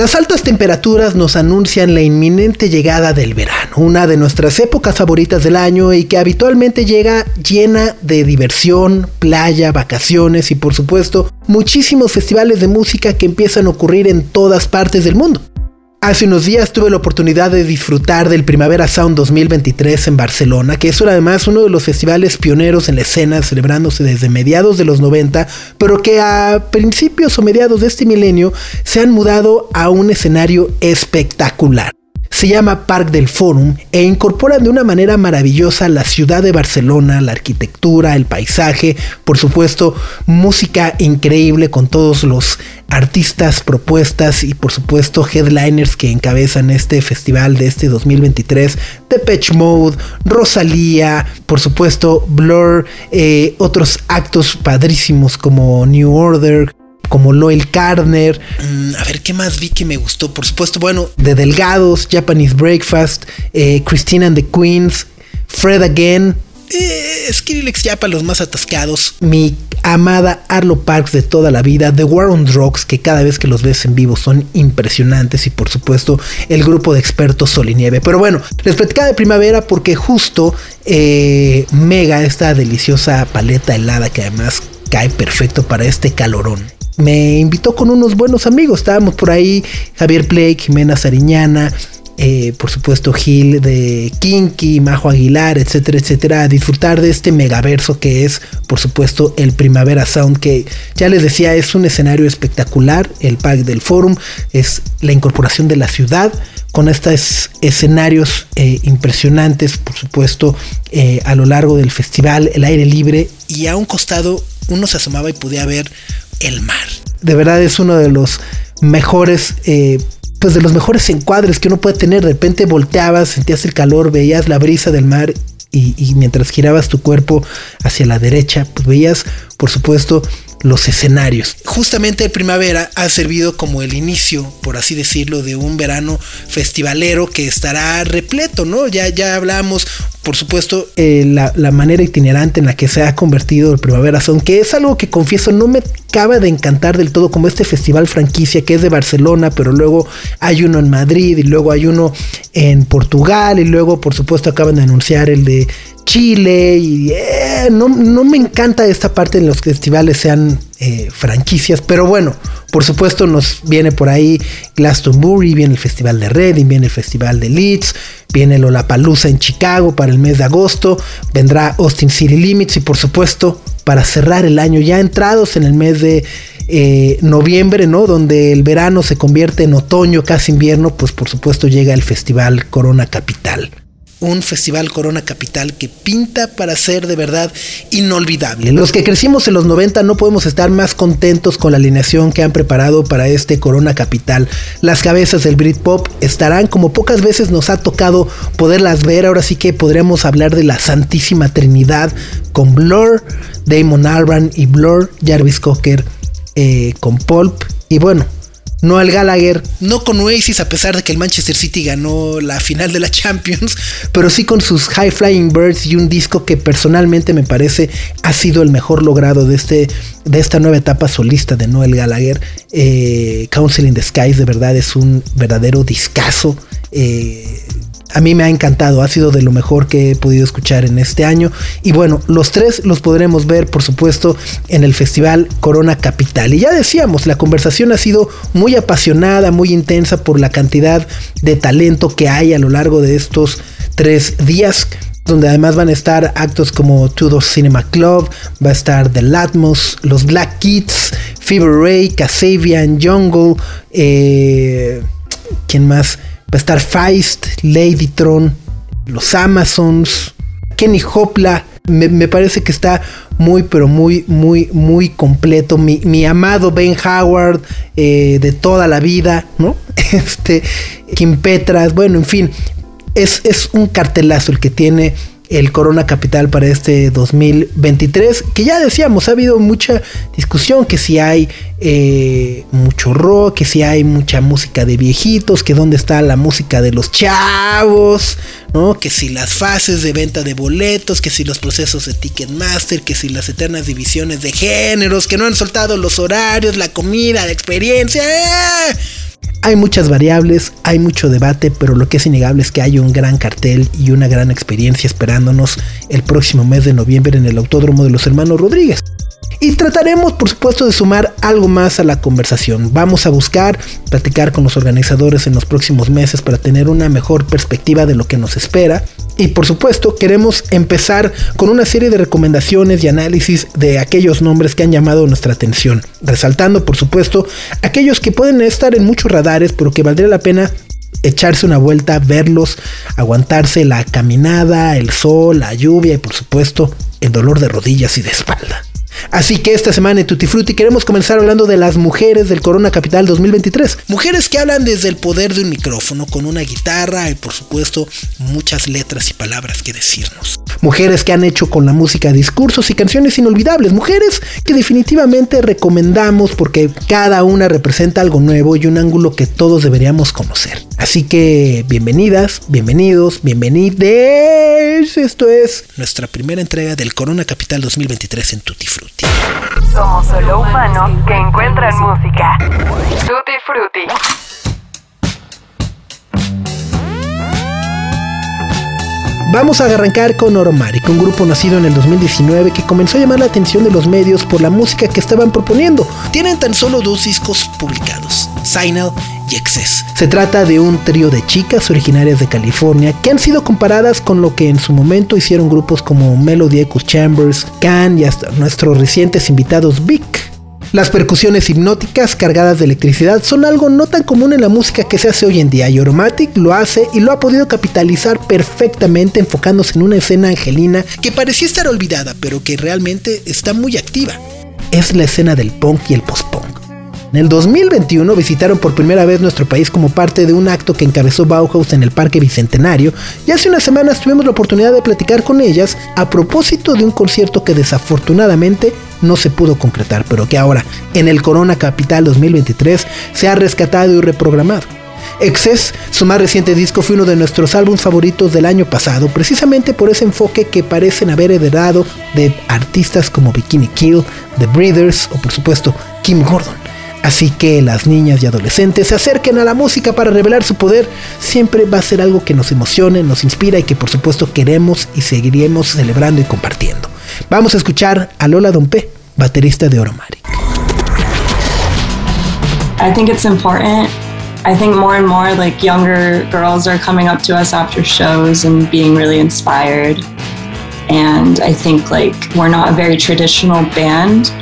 Las altas temperaturas nos anuncian la inminente llegada del verano, una de nuestras épocas favoritas del año y que habitualmente llega llena de diversión, playa, vacaciones y por supuesto muchísimos festivales de música que empiezan a ocurrir en todas partes del mundo. Hace unos días tuve la oportunidad de disfrutar del Primavera Sound 2023 en Barcelona, que es además uno de los festivales pioneros en la escena, celebrándose desde mediados de los 90, pero que a principios o mediados de este milenio se han mudado a un escenario espectacular. Se llama Park del Forum e incorporan de una manera maravillosa la ciudad de Barcelona, la arquitectura, el paisaje, por supuesto, música increíble con todos los artistas propuestas y por supuesto headliners que encabezan este festival de este 2023, Depeche Mode, Rosalía, por supuesto Blur, eh, otros actos padrísimos como New Order, como Loel Carner. Mm, a ver, ¿qué más vi que me gustó? Por supuesto, bueno, de Delgados, Japanese Breakfast, eh, Christina and the Queens, Fred Again. Eh, Skrillex para los más atascados. Mi amada Arlo Parks de toda la vida. The War on Drugs, que cada vez que los ves en vivo son impresionantes. Y por supuesto, el grupo de expertos Sol y Nieve. Pero bueno, les platicaba de primavera porque justo eh, Mega, esta deliciosa paleta helada que además cae perfecto para este calorón me invitó con unos buenos amigos. Estábamos por ahí, Javier Play, Jimena Sariñana, eh, por supuesto Gil de Kinky, Majo Aguilar, etcétera, etcétera, disfrutar de este megaverso que es, por supuesto, el Primavera Sound, que ya les decía, es un escenario espectacular, el pack del forum, es la incorporación de la ciudad con estos escenarios eh, impresionantes, por supuesto, eh, a lo largo del festival, el aire libre, y a un costado uno se asomaba y podía ver el mar. De verdad es uno de los mejores, pues de los mejores encuadres que uno puede tener. De repente volteabas, sentías el calor, veías la brisa del mar y, mientras girabas tu cuerpo hacia la derecha, pues veías, por supuesto, los escenarios. Justamente el primavera ha servido como el inicio, por así decirlo, de un verano festivalero que estará repleto, ¿no? Ya, ya hablamos, por supuesto, eh, la, la, manera itinerante en la que se ha convertido el Primavera Sound, que es algo que confieso no me acaba de encantar del todo, como este festival franquicia que es de Barcelona, pero luego hay uno en Madrid y luego hay uno en Portugal y luego, por supuesto, acaban de anunciar el de Chile y eh, no, no, me encanta esta parte en los festivales sean eh, franquicias, pero bueno, por supuesto nos viene por ahí Glastonbury, viene el Festival de Reading, viene el Festival de Leeds, viene Lollapalooza en Chicago para el mes de agosto, vendrá Austin City Limits y por supuesto para cerrar el año ya entrados en el mes de eh, noviembre, ¿no? Donde el verano se convierte en otoño, casi invierno, pues por supuesto llega el Festival Corona Capital un festival Corona Capital que pinta para ser de verdad inolvidable. Los que crecimos en los 90 no podemos estar más contentos con la alineación que han preparado para este Corona Capital. Las cabezas del Britpop estarán como pocas veces nos ha tocado poderlas ver, ahora sí que podríamos hablar de la Santísima Trinidad con Blur, Damon Albarn y Blur, Jarvis Cocker eh, con Pulp y bueno, Noel Gallagher, no con Oasis a pesar de que el Manchester City ganó la final de la Champions, pero sí con sus High Flying Birds y un disco que personalmente me parece ha sido el mejor logrado de, este, de esta nueva etapa solista de Noel Gallagher. Eh, Council in the Skies de verdad es un verdadero discazo. Eh, a mí me ha encantado, ha sido de lo mejor que he podido escuchar en este año. Y bueno, los tres los podremos ver, por supuesto, en el Festival Corona Capital. Y ya decíamos, la conversación ha sido muy apasionada, muy intensa por la cantidad de talento que hay a lo largo de estos tres días donde además van a estar actos como Tudor Cinema Club, va a estar The Latmos, los Black Kids, Fever Ray, Casabian, Jungle, eh, ¿quién más? Va a estar Feist, Ladytron, los Amazons, Kenny Hopla. Me, parece que está muy, pero muy, muy, muy completo. Mi, amado Ben Howard eh, de toda la vida, ¿no? Este, Kim Petras, bueno, en fin. Es, es un cartelazo el que tiene el Corona Capital para este 2023, que ya decíamos, ha habido mucha discusión, que si hay eh, mucho rock, que si hay mucha música de viejitos, que dónde está la música de los chavos, ¿no? Que si las fases de venta de boletos, que si los procesos de Ticketmaster, que si las eternas divisiones de géneros, que no han soltado los horarios, la comida, la experiencia. ¡eh! Hay muchas variables, hay mucho debate, pero lo que es innegable es que hay un gran cartel y una gran experiencia esperándonos el próximo mes de noviembre en el Autódromo de los Hermanos Rodríguez. Y trataremos, por supuesto, de sumar algo más a la conversación. Vamos a buscar platicar con los organizadores en los próximos meses para tener una mejor perspectiva de lo que nos espera. Y por supuesto, queremos empezar con una serie de recomendaciones y análisis de aquellos nombres que han llamado nuestra atención. Resaltando, por supuesto, aquellos que pueden estar en muchos radares, pero que valdría la pena echarse una vuelta, verlos, aguantarse la caminada, el sol, la lluvia y por supuesto el dolor de rodillas y de espalda. Así que esta semana en Tutti Frutti queremos comenzar hablando de las mujeres del Corona Capital 2023. Mujeres que hablan desde el poder de un micrófono, con una guitarra y por supuesto muchas letras y palabras que decirnos. Mujeres que han hecho con la música discursos y canciones inolvidables. Mujeres que definitivamente recomendamos porque cada una representa algo nuevo y un ángulo que todos deberíamos conocer. Así que bienvenidas, bienvenidos, bienvenides. Esto es nuestra primera entrega del Corona Capital 2023 en Tutti Frutti. Somos solo humanos que encuentran música. Tutti Frutti. Vamos a arrancar con Oromaric, un grupo nacido en el 2019 que comenzó a llamar la atención de los medios por la música que estaban proponiendo. Tienen tan solo dos discos publicados, Signal y Excess. Se trata de un trío de chicas originarias de California que han sido comparadas con lo que en su momento hicieron grupos como Melody Echo Chambers, Can y hasta nuestros recientes invitados Vic. Las percusiones hipnóticas cargadas de electricidad son algo no tan común en la música que se hace hoy en día y Oromatic lo hace y lo ha podido capitalizar perfectamente enfocándose en una escena angelina que parecía estar olvidada pero que realmente está muy activa. Es la escena del punk y el post-punk. En el 2021 visitaron por primera vez nuestro país como parte de un acto que encabezó Bauhaus en el Parque Bicentenario y hace unas semanas tuvimos la oportunidad de platicar con ellas a propósito de un concierto que desafortunadamente no se pudo concretar, pero que ahora en el Corona Capital 2023 se ha rescatado y reprogramado. Excess, su más reciente disco, fue uno de nuestros álbumes favoritos del año pasado, precisamente por ese enfoque que parecen haber heredado de artistas como Bikini Kill, The Breeders o por supuesto Kim Gordon. Así que las niñas y adolescentes se acerquen a la música para revelar su poder. Siempre va a ser algo que nos emocione, nos inspira y que por supuesto queremos y seguiremos celebrando y compartiendo. Vamos a escuchar a Lola Dompe, baterista de Oromaric. I think it's important. I think more and more like younger girls are coming up to us after shows and being really inspired. And I think like we're not a very traditional band.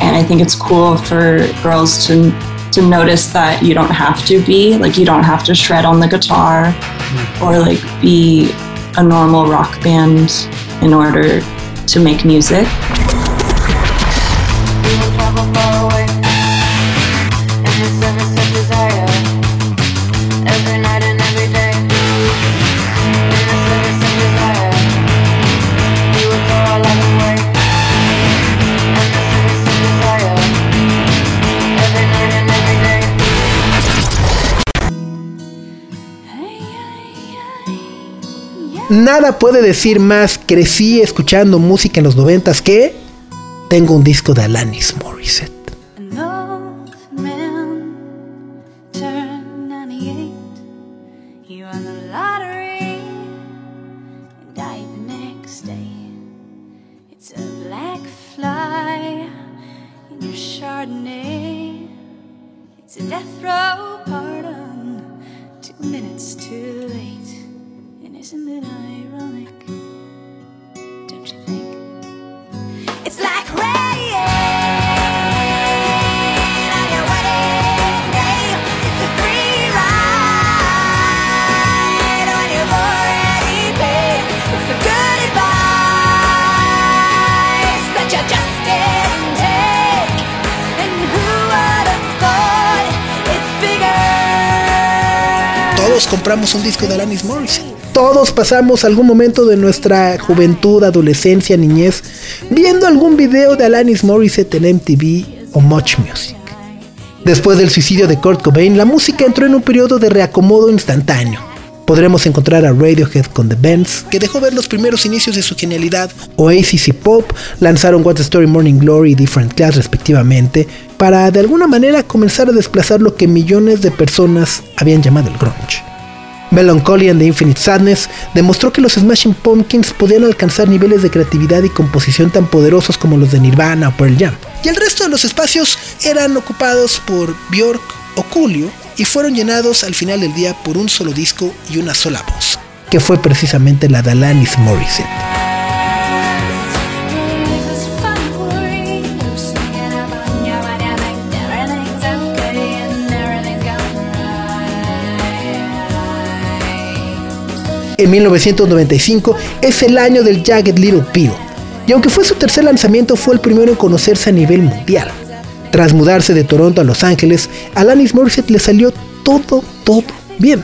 And I think it's cool for girls to to notice that you don't have to be like you don't have to shred on the guitar hmm. or like be a normal rock band in order to make music. Nada puede decir más, crecí escuchando música en los noventas que tengo un disco de Alanis Morissette. Todos compramos un disco de Alanis Morissette. Todos pasamos algún momento de nuestra juventud, adolescencia, niñez, viendo algún video de Alanis Morissette en MTV o Much Music. Después del suicidio de Kurt Cobain, la música entró en un periodo de reacomodo instantáneo. Podremos encontrar a Radiohead con The Bends, que dejó ver los primeros inicios de su genialidad. Oasis y Pop lanzaron What's the Story Morning Glory y Different Class respectivamente, para de alguna manera comenzar a desplazar lo que millones de personas habían llamado el grunge. Melancholy and the Infinite Sadness demostró que los Smashing Pumpkins podían alcanzar niveles de creatividad y composición tan poderosos como los de Nirvana o Pearl Jam. Y el resto de los espacios eran ocupados por Björk o Coolio y fueron llenados al final del día por un solo disco y una sola voz, que fue precisamente la de Alanis Morissette. En 1995 es el año del Jagged Little Pill, y aunque fue su tercer lanzamiento fue el primero en conocerse a nivel mundial. Tras mudarse de Toronto a Los Ángeles, Alanis Morissette le salió todo, todo bien.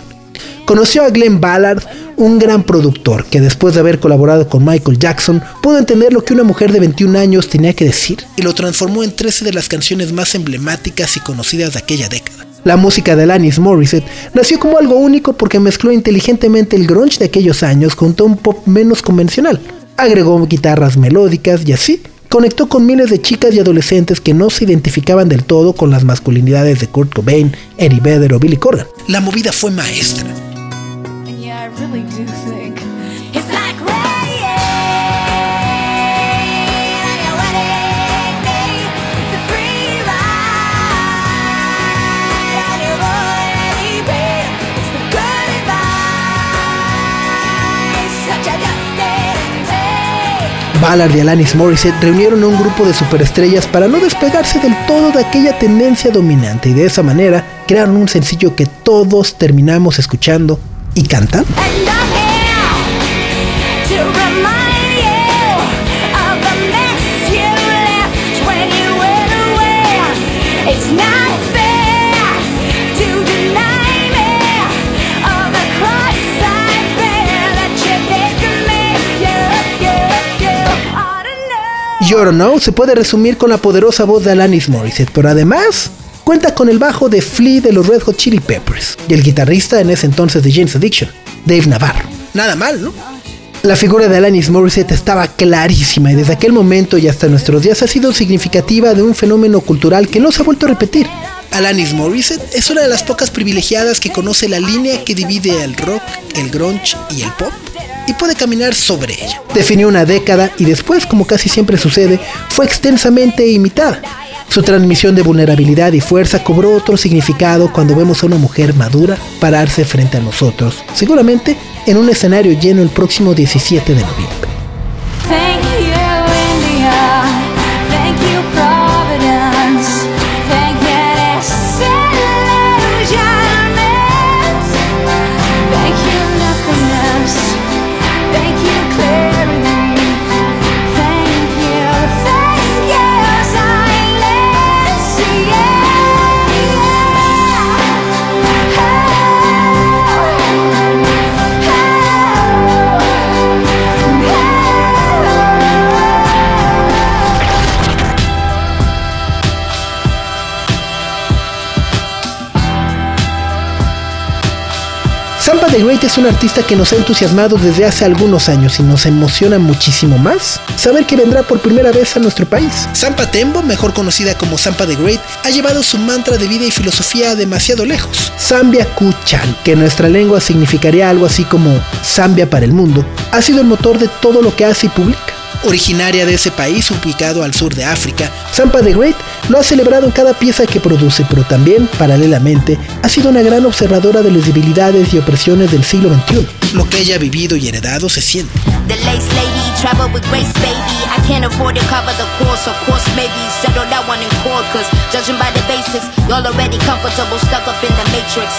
Conoció a Glenn Ballard, un gran productor que después de haber colaborado con Michael Jackson pudo entender lo que una mujer de 21 años tenía que decir y lo transformó en 13 de las canciones más emblemáticas y conocidas de aquella década. La música de Alanis Morissette nació como algo único porque mezcló inteligentemente el grunge de aquellos años con un pop menos convencional. Agregó guitarras melódicas y así conectó con miles de chicas y adolescentes que no se identificaban del todo con las masculinidades de Kurt Cobain, Eddie Vedder o Billy Corgan. La movida fue maestra. Yeah, I really do Ballard y Alanis Morissette reunieron a un grupo de superestrellas para no despegarse del todo de aquella tendencia dominante y de esa manera crearon un sencillo que todos terminamos escuchando y cantando. You Don't Know se puede resumir con la poderosa voz de Alanis Morissette, pero además cuenta con el bajo de Flea de los Red Hot Chili Peppers y el guitarrista en ese entonces de James Addiction, Dave Navarro. Nada mal, ¿no? La figura de Alanis Morissette estaba clarísima y desde aquel momento y hasta nuestros días ha sido significativa de un fenómeno cultural que no se ha vuelto a repetir. Alanis Morissette es una de las pocas privilegiadas que conoce la línea que divide el rock, el grunge y el pop y puede caminar sobre ella. Definió una década y después, como casi siempre sucede, fue extensamente imitada. Su transmisión de vulnerabilidad y fuerza cobró otro significado cuando vemos a una mujer madura pararse frente a nosotros, seguramente en un escenario lleno el próximo 17 de noviembre. Great es un artista que nos ha entusiasmado desde hace algunos años y nos emociona muchísimo más saber que vendrá por primera vez a nuestro país. Sampa Tembo, mejor conocida como Sampa the Great, ha llevado su mantra de vida y filosofía demasiado lejos. Zambia Kuchan, que en nuestra lengua significaría algo así como Zambia para el mundo, ha sido el motor de todo lo que hace y publica. Originaria de ese país ubicado al sur de África, Sampa the Great lo ha celebrado en cada pieza que produce, pero también, paralelamente, ha sido una gran observadora de las debilidades y opresiones del siglo XXI. Lo que ella ha vivido y heredado se siente. The lace lady, travel with grace, baby. I can't afford to cover the course, of course, maybe settle that one in court. Cause judging by the basics, y'all already comfortable, stuck up in the matrix.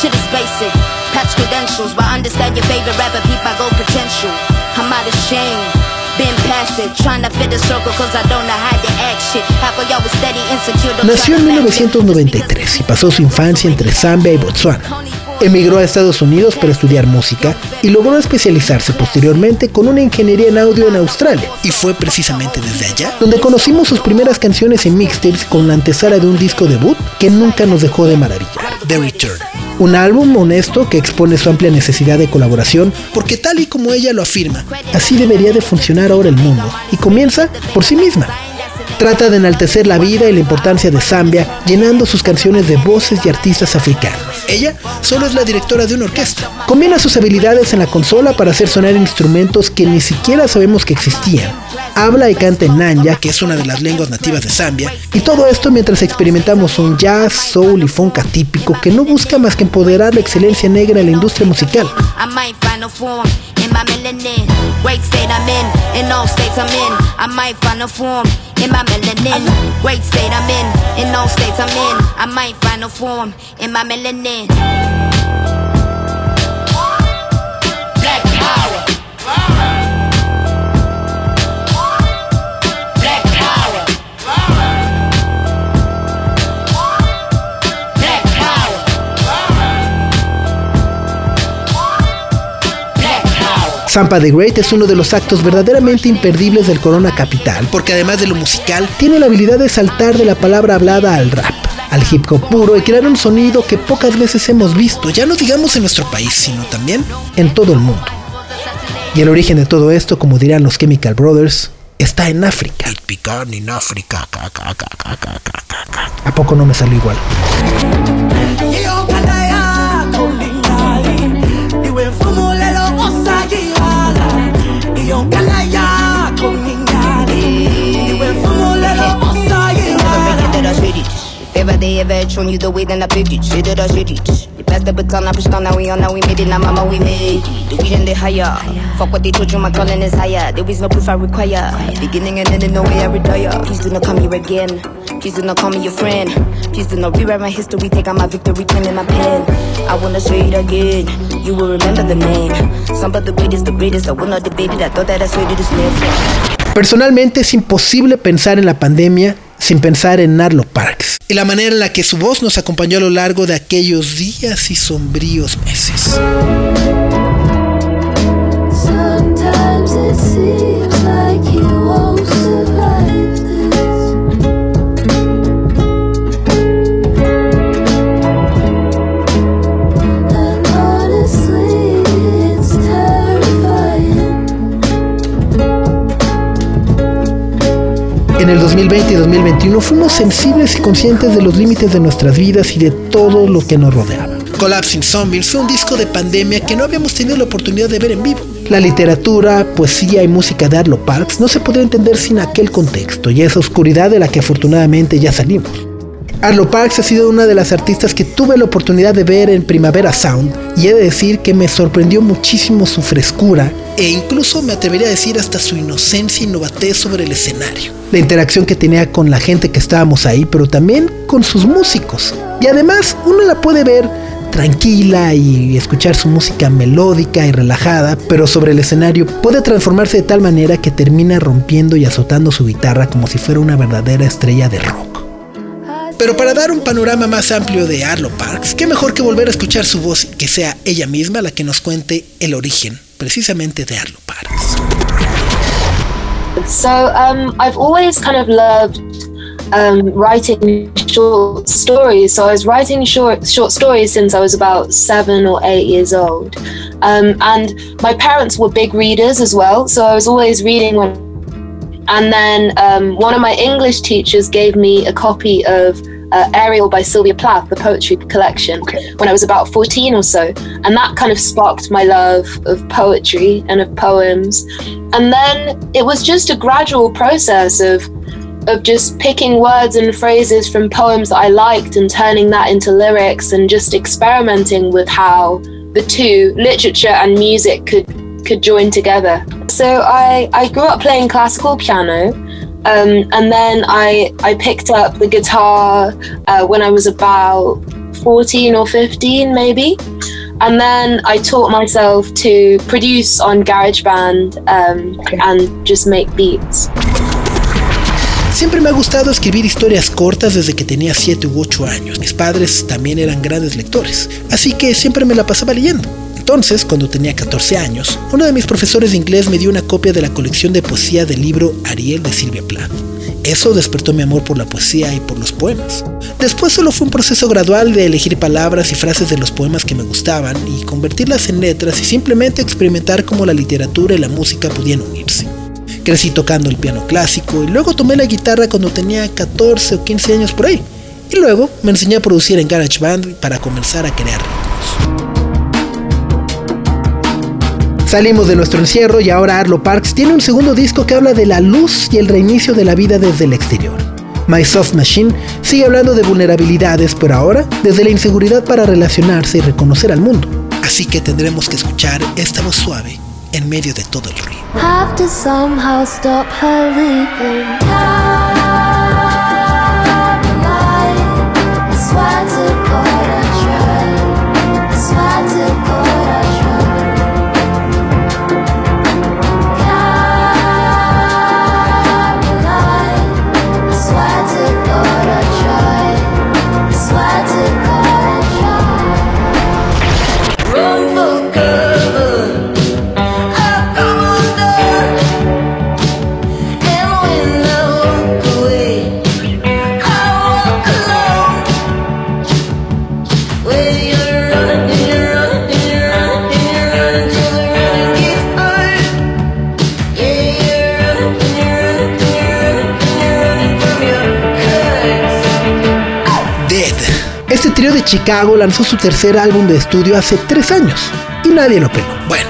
Shit is basic, patch credentials, but understand your favorite rapper, peep, I go potential. I'm out of shame. Been past it, trying to fit the circle cause I don't know how to act shit. Half of y'all was steady, insecure. don't Nació en try to back it. 1993 y pasó su infancia entre Zambia y Botswana. Emigró a Estados Unidos para estudiar música y logró especializarse posteriormente con una ingeniería en audio en Australia. Y fue precisamente desde allá donde conocimos sus primeras canciones en mixtapes con la antesala de un disco debut que nunca nos dejó de maravillar, The Return. Un álbum honesto que expone su amplia necesidad de colaboración, porque tal y como ella lo afirma, así debería de funcionar ahora el mundo, y comienza por sí misma. Trata de enaltecer la vida y la importancia de Zambia, llenando sus canciones de voces y artistas africanos. Ella solo es la directora de una orquesta. Combina sus habilidades en la consola para hacer sonar instrumentos que ni siquiera sabemos que existían. Habla y canta en Nanya, que es una de las lenguas nativas de Zambia, y todo esto mientras experimentamos un jazz, soul y funk atípico que no busca más que empoderar la excelencia negra en la industria musical. In my melanin. Great state I'm in, in all states I'm in. I might find a form in my melanin. Zampa the Great es uno de los actos verdaderamente imperdibles del Corona Capital, porque además de lo musical, tiene la habilidad de saltar de la palabra hablada al rap, al hip hop puro y crear un sonido que pocas veces hemos visto, ya no digamos en nuestro país, sino también en todo el mundo. Y el origen de todo esto, como dirán los Chemical Brothers, está en África. en África. ¿A poco no me salió igual? Iyong kalaya kong hingali ever had shown you the way, then I paved it. Shit that I shit it. The past the baton, I pushed on, now we on, now we made it. Now mama, we made it. The vision they higher. Fuck what they told you, my calling is higher. There is no proof I require. Beginning and ending, no way I retire. Please do not come here again. Please do not call me your friend. Please do not rewrite my history. Take out my victory, in my pen. I wanna say it again. You will remember the name. Some of the greatest, the greatest. I will not debate it. I thought that I said it is never. Personalmente es imposible pensar en la pandemia sin pensar en Narlo Parks y la manera en la que su voz nos acompañó a lo largo de aquellos días y sombríos meses. El 2020 y 2021 fuimos sensibles y conscientes de los límites de nuestras vidas y de todo lo que nos rodeaba. Collapsing Zombies fue un disco de pandemia que no habíamos tenido la oportunidad de ver en vivo. La literatura, poesía y música de Arlo Parks no se podría entender sin aquel contexto y esa oscuridad de la que afortunadamente ya salimos. Arlo Parks ha sido una de las artistas que tuve la oportunidad de ver en Primavera Sound y he de decir que me sorprendió muchísimo su frescura e incluso me atrevería a decir hasta su inocencia y novatez sobre el escenario. La interacción que tenía con la gente que estábamos ahí, pero también con sus músicos. Y además uno la puede ver tranquila y escuchar su música melódica y relajada, pero sobre el escenario puede transformarse de tal manera que termina rompiendo y azotando su guitarra como si fuera una verdadera estrella de rock. Pero para dar un panorama más amplio de Arlo Parks, qué mejor que volver a escuchar su voz y que sea ella misma la que nos cuente el origen precisamente de Arlo Parks. So um, I've always kind of loved um, writing short stories. So I was writing short short stories since I was about seven or eight years old, um, and my parents were big readers as well. So I was always reading when. And then um, one of my English teachers gave me a copy of uh, Ariel by Sylvia Plath, the poetry collection, when I was about 14 or so. And that kind of sparked my love of poetry and of poems. And then it was just a gradual process of of just picking words and phrases from poems that I liked and turning that into lyrics and just experimenting with how the two, literature and music, could could join together. So I, I grew up playing classical piano. Um, and then I, I picked up the guitar uh, when I was about 14 or 15, maybe. And then I taught myself to produce on GarageBand um, and just make beats. Siempre me ha gustado escribir historias cortas desde que tenía 7 u 8 años. Mis padres también eran grandes lectores, así que siempre me la pasaba leyendo. Entonces, cuando tenía 14 años, uno de mis profesores de inglés me dio una copia de la colección de poesía del libro Ariel de Silvia Plath. Eso despertó mi amor por la poesía y por los poemas. Después solo fue un proceso gradual de elegir palabras y frases de los poemas que me gustaban y convertirlas en letras y simplemente experimentar cómo la literatura y la música podían unirse. Crecí tocando el piano clásico y luego tomé la guitarra cuando tenía 14 o 15 años por ahí. Y luego me enseñé a producir en GarageBand para comenzar a crear ritmos. Salimos de nuestro encierro y ahora Arlo Parks tiene un segundo disco que habla de la luz y el reinicio de la vida desde el exterior. My Soft Machine sigue hablando de vulnerabilidades, pero ahora desde la inseguridad para relacionarse y reconocer al mundo. Así que tendremos que escuchar esta voz suave en medio de todo el ruido. De Chicago lanzó su tercer álbum de estudio hace tres años y nadie lo peló. Bueno,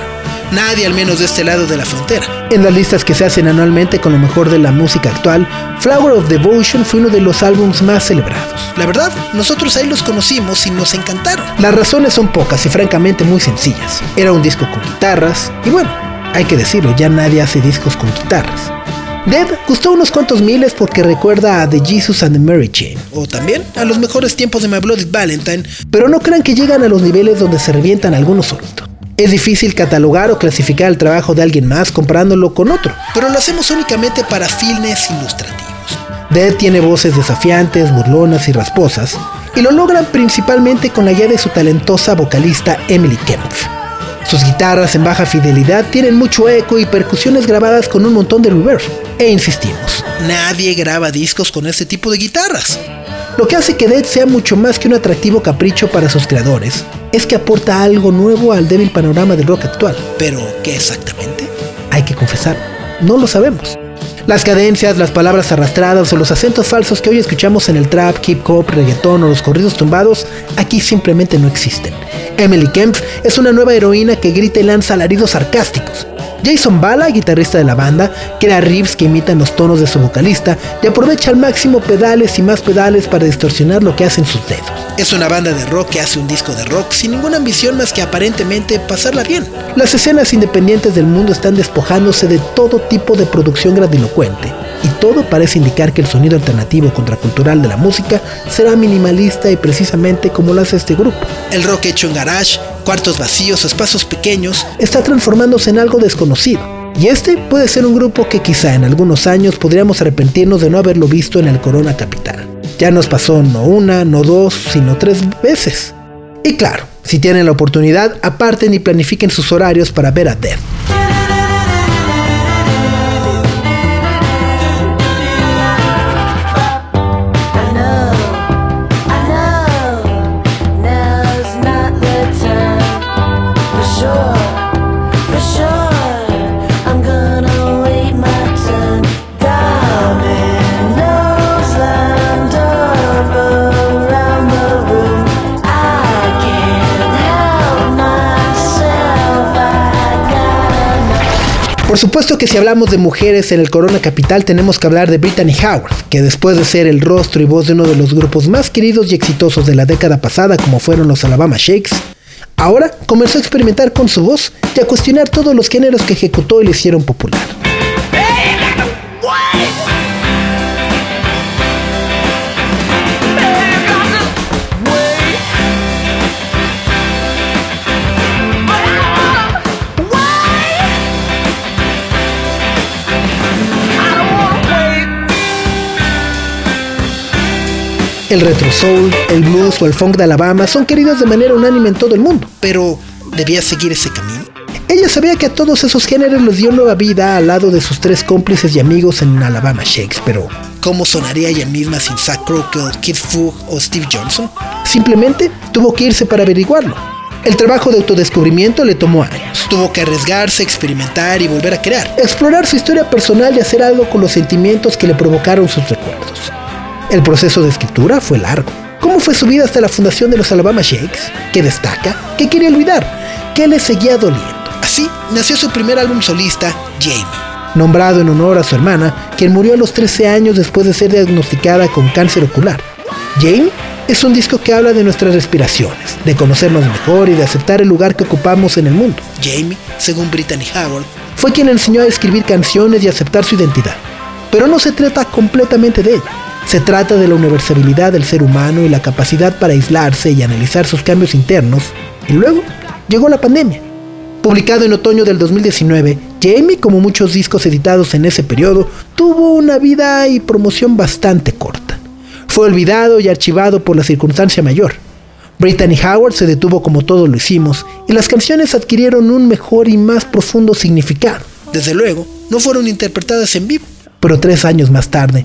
nadie al menos de este lado de la frontera. En las listas que se hacen anualmente con lo mejor de la música actual, Flower of Devotion fue uno de los álbumes más celebrados. La verdad, nosotros ahí los conocimos y nos encantaron. Las razones son pocas y francamente muy sencillas. Era un disco con guitarras y bueno, hay que decirlo, ya nadie hace discos con guitarras. Dead gustó unos cuantos miles porque recuerda a The Jesus and the Mary Chain, o también a los mejores tiempos de My Bloody Valentine, pero no crean que llegan a los niveles donde se revientan algunos solitos. Es difícil catalogar o clasificar el trabajo de alguien más comparándolo con otro, pero lo hacemos únicamente para fines ilustrativos. Dead tiene voces desafiantes, burlonas y rasposas, y lo logran principalmente con la guía de su talentosa vocalista Emily Kempf. Sus guitarras en baja fidelidad tienen mucho eco y percusiones grabadas con un montón de reverb. E insistimos, nadie graba discos con este tipo de guitarras. Lo que hace que Dead sea mucho más que un atractivo capricho para sus creadores es que aporta algo nuevo al débil panorama del rock actual. Pero, ¿qué exactamente? Hay que confesar, no lo sabemos. Las cadencias, las palabras arrastradas o los acentos falsos que hoy escuchamos en el trap, hip hop, reggaetón o los corridos tumbados, aquí simplemente no existen. Emily Kempf es una nueva heroína que grita y lanza alaridos sarcásticos. Jason Bala, guitarrista de la banda, crea riffs que imitan los tonos de su vocalista y aprovecha al máximo pedales y más pedales para distorsionar lo que hacen sus dedos. Es una banda de rock que hace un disco de rock sin ninguna ambición más que aparentemente pasarla bien. Las escenas independientes del mundo están despojándose de todo tipo de producción grandilocuente y todo parece indicar que el sonido alternativo contracultural de la música será minimalista y precisamente como lo hace este grupo. El rock hecho en garage, cuartos vacíos espacios pequeños está transformándose en algo desconocido. Y este puede ser un grupo que quizá en algunos años podríamos arrepentirnos de no haberlo visto en el Corona Capital. Ya nos pasó no una, no dos, sino tres veces. Y claro, si tienen la oportunidad, aparten y planifiquen sus horarios para ver a Death. Por supuesto que si hablamos de mujeres en el Corona Capital tenemos que hablar de Brittany Howard, que después de ser el rostro y voz de uno de los grupos más queridos y exitosos de la década pasada como fueron los Alabama Shakes, ahora comenzó a experimentar con su voz y a cuestionar todos los géneros que ejecutó y le hicieron popular. El retro soul, el blues o el funk de Alabama son queridos de manera unánime en todo el mundo. Pero, ¿debía seguir ese camino? Ella sabía que a todos esos géneros les dio nueva vida al lado de sus tres cómplices y amigos en Alabama Shakes, pero ¿cómo sonaría ella misma sin Zach Crockle, Kid Foog o Steve Johnson? Simplemente tuvo que irse para averiguarlo. El trabajo de autodescubrimiento le tomó años. Tuvo que arriesgarse, experimentar y volver a crear. Explorar su historia personal y hacer algo con los sentimientos que le provocaron sus recuerdos. El proceso de escritura fue largo. ¿Cómo fue su vida hasta la fundación de los Alabama Shakes? ¿Qué destaca? ¿Qué quería olvidar? ¿Qué le seguía doliendo? Así nació su primer álbum solista, Jamie. Nombrado en honor a su hermana, quien murió a los 13 años después de ser diagnosticada con cáncer ocular. Jamie es un disco que habla de nuestras respiraciones, de conocernos mejor y de aceptar el lugar que ocupamos en el mundo. Jamie, según Brittany Howard, fue quien le enseñó a escribir canciones y aceptar su identidad. Pero no se trata completamente de ella. Se trata de la universalidad del ser humano y la capacidad para aislarse y analizar sus cambios internos. Y luego llegó la pandemia. Publicado en otoño del 2019, Jamie, como muchos discos editados en ese periodo, tuvo una vida y promoción bastante corta. Fue olvidado y archivado por la circunstancia mayor. Brittany Howard se detuvo como todos lo hicimos y las canciones adquirieron un mejor y más profundo significado. Desde luego, no fueron interpretadas en vivo, pero tres años más tarde,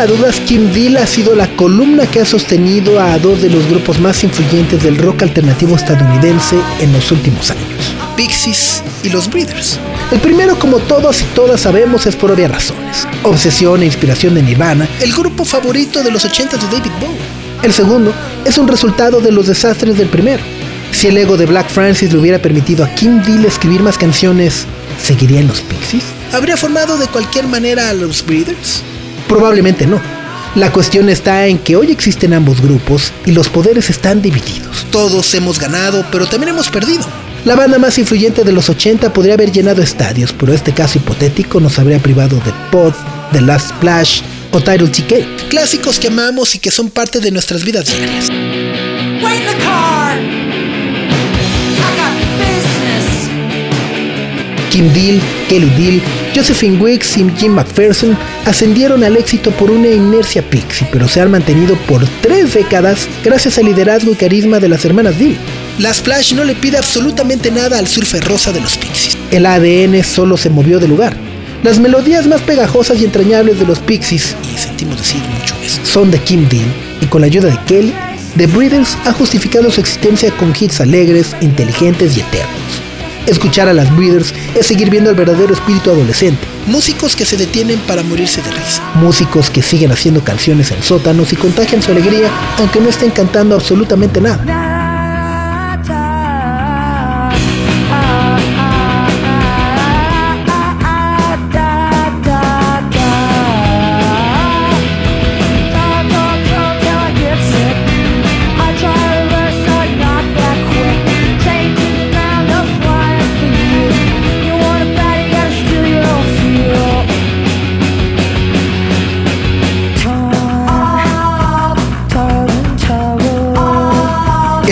lugar a dudas, Kim Deal ha sido la columna que ha sostenido a dos de los grupos más influyentes del rock alternativo estadounidense en los últimos años. Pixies y los Breeders. El primero, como todos y todas sabemos, es por obvias razones. Obsesión e inspiración de Nirvana, el grupo favorito de los 80 de David Bowie. El segundo es un resultado de los desastres del primero. Si el ego de Black Francis le hubiera permitido a Kim Deal escribir más canciones, ¿seguiría en los Pixies? ¿Habría formado de cualquier manera a los Breeders? Probablemente no. La cuestión está en que hoy existen ambos grupos y los poderes están divididos. Todos hemos ganado, pero también hemos perdido. La banda más influyente de los 80 podría haber llenado estadios, pero este caso hipotético nos habría privado de Pod, The Last Splash o Title TK. Clásicos que amamos y que son parte de nuestras vidas diarias. Kim Deal, Kelly Deal, Josephine Wicks y Jim McPherson ascendieron al éxito por una inercia pixie, pero se han mantenido por tres décadas gracias al liderazgo y carisma de las hermanas Deal. La Splash no le pide absolutamente nada al surfer rosa de los Pixies. El ADN solo se movió de lugar. Las melodías más pegajosas y entrañables de los Pixies, y sentimos decir mucho eso, son de Kim Deal, y con la ayuda de Kelly, The Breeders ha justificado su existencia con hits alegres, inteligentes y eternos. Escuchar a las Breeders es seguir viendo el verdadero espíritu adolescente. Músicos que se detienen para morirse de risa. Músicos que siguen haciendo canciones en sótanos y contagian su alegría aunque no estén cantando absolutamente nada.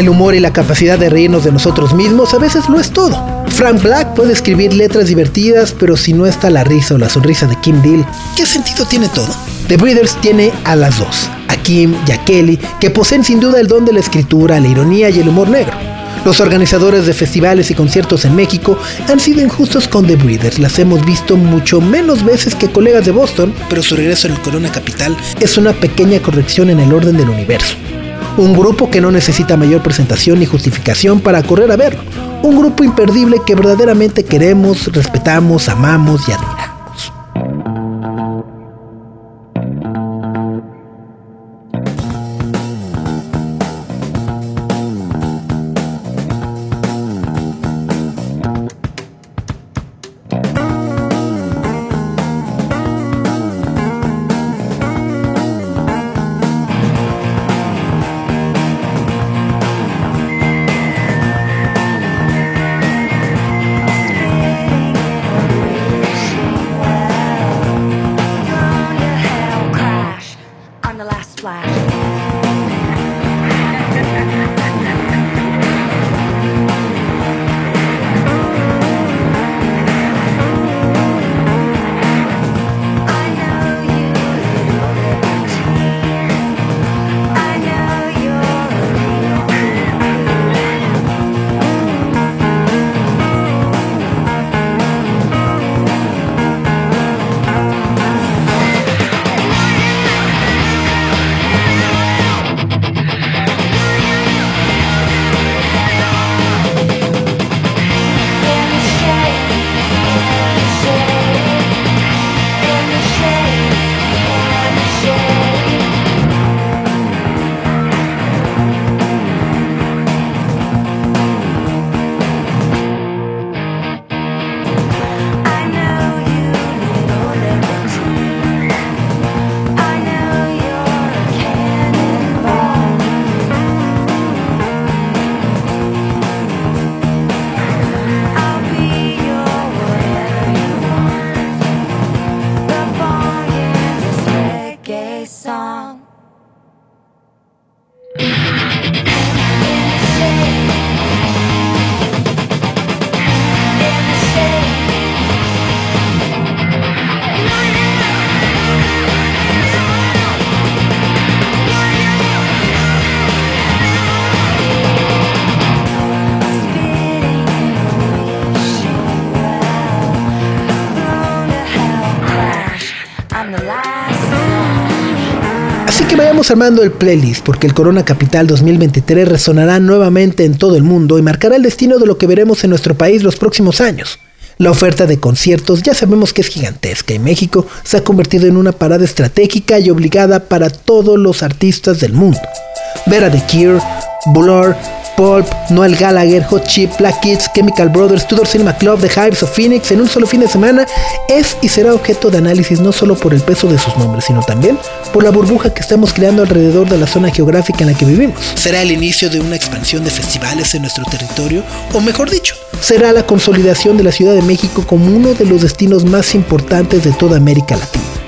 El humor y la capacidad de reírnos de nosotros mismos a veces lo es todo. Frank Black puede escribir letras divertidas, pero si no está la risa o la sonrisa de Kim Deal, ¿qué sentido tiene todo? The Breeders tiene a las dos, a Kim y a Kelly, que poseen sin duda el don de la escritura, la ironía y el humor negro. Los organizadores de festivales y conciertos en México han sido injustos con The Breeders. Las hemos visto mucho menos veces que colegas de Boston, pero su regreso en el Corona Capital es una pequeña corrección en el orden del universo. Un grupo que no necesita mayor presentación ni justificación para correr a verlo. Un grupo imperdible que verdaderamente queremos, respetamos, amamos y admiramos. Así que vayamos armando el playlist porque el Corona Capital 2023 resonará nuevamente en todo el mundo y marcará el destino de lo que veremos en nuestro país los próximos años. La oferta de conciertos ya sabemos que es gigantesca y México se ha convertido en una parada estratégica y obligada para todos los artistas del mundo. Ver a The Cure, Blur, Pulp, Noel Gallagher, Hot Chip, Black Kids, Chemical Brothers, Tudor Cinema Club, The Hives of Phoenix en un solo fin de semana es y será objeto de análisis no solo por el peso de sus nombres, sino también por la burbuja que estamos creando alrededor de la zona geográfica en la que vivimos. ¿Será el inicio de una expansión de festivales en nuestro territorio? O mejor dicho, será la consolidación de la Ciudad de México como uno de los destinos más importantes de toda América Latina.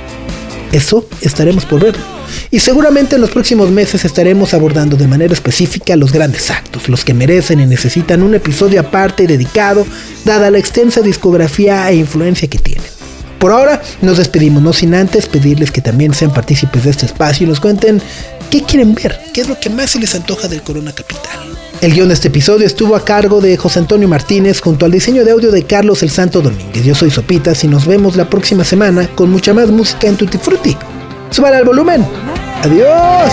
Eso estaremos por verlo. Y seguramente en los próximos meses estaremos abordando de manera específica los grandes actos, los que merecen y necesitan un episodio aparte y dedicado, dada la extensa discografía e influencia que tienen. Por ahora nos despedimos, no sin antes pedirles que también sean partícipes de este espacio y nos cuenten qué quieren ver, qué es lo que más se les antoja del Corona Capital. El guion de este episodio estuvo a cargo de José Antonio Martínez junto al diseño de audio de Carlos El Santo Domínguez. Yo soy Sopitas y nos vemos la próxima semana con mucha más música en Tutti Frutti. Suban al volumen. Adiós.